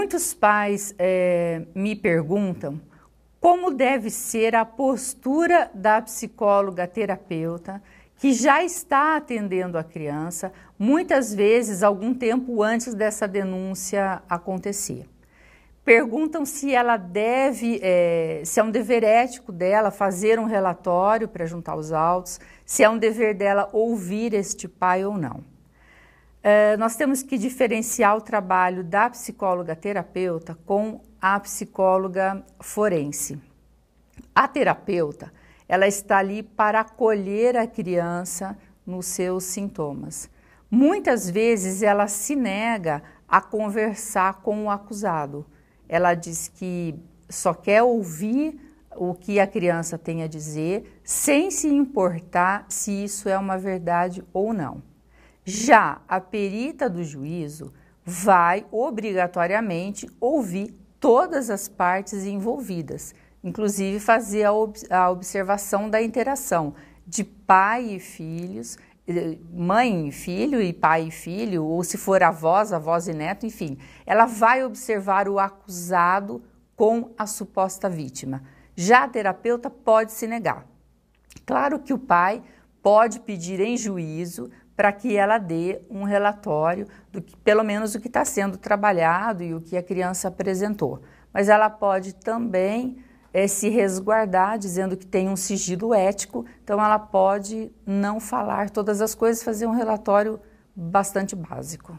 Muitos pais é, me perguntam como deve ser a postura da psicóloga terapeuta que já está atendendo a criança, muitas vezes algum tempo antes dessa denúncia acontecer. Perguntam se ela deve, é, se é um dever ético dela fazer um relatório para juntar os autos, se é um dever dela ouvir este pai ou não. É, nós temos que diferenciar o trabalho da psicóloga terapeuta com a psicóloga forense. A terapeuta, ela está ali para acolher a criança nos seus sintomas. Muitas vezes ela se nega a conversar com o acusado. Ela diz que só quer ouvir o que a criança tem a dizer, sem se importar se isso é uma verdade ou não. Já a perita do juízo vai obrigatoriamente ouvir todas as partes envolvidas, inclusive fazer a, ob a observação da interação de pai e filhos, eh, mãe e filho e pai e filho, ou se for avós, avós e neto, enfim. Ela vai observar o acusado com a suposta vítima. Já a terapeuta pode se negar. Claro que o pai pode pedir em juízo para que ela dê um relatório do que, pelo menos, o que está sendo trabalhado e o que a criança apresentou. Mas ela pode também é, se resguardar, dizendo que tem um sigilo ético, então ela pode não falar todas as coisas, fazer um relatório bastante básico.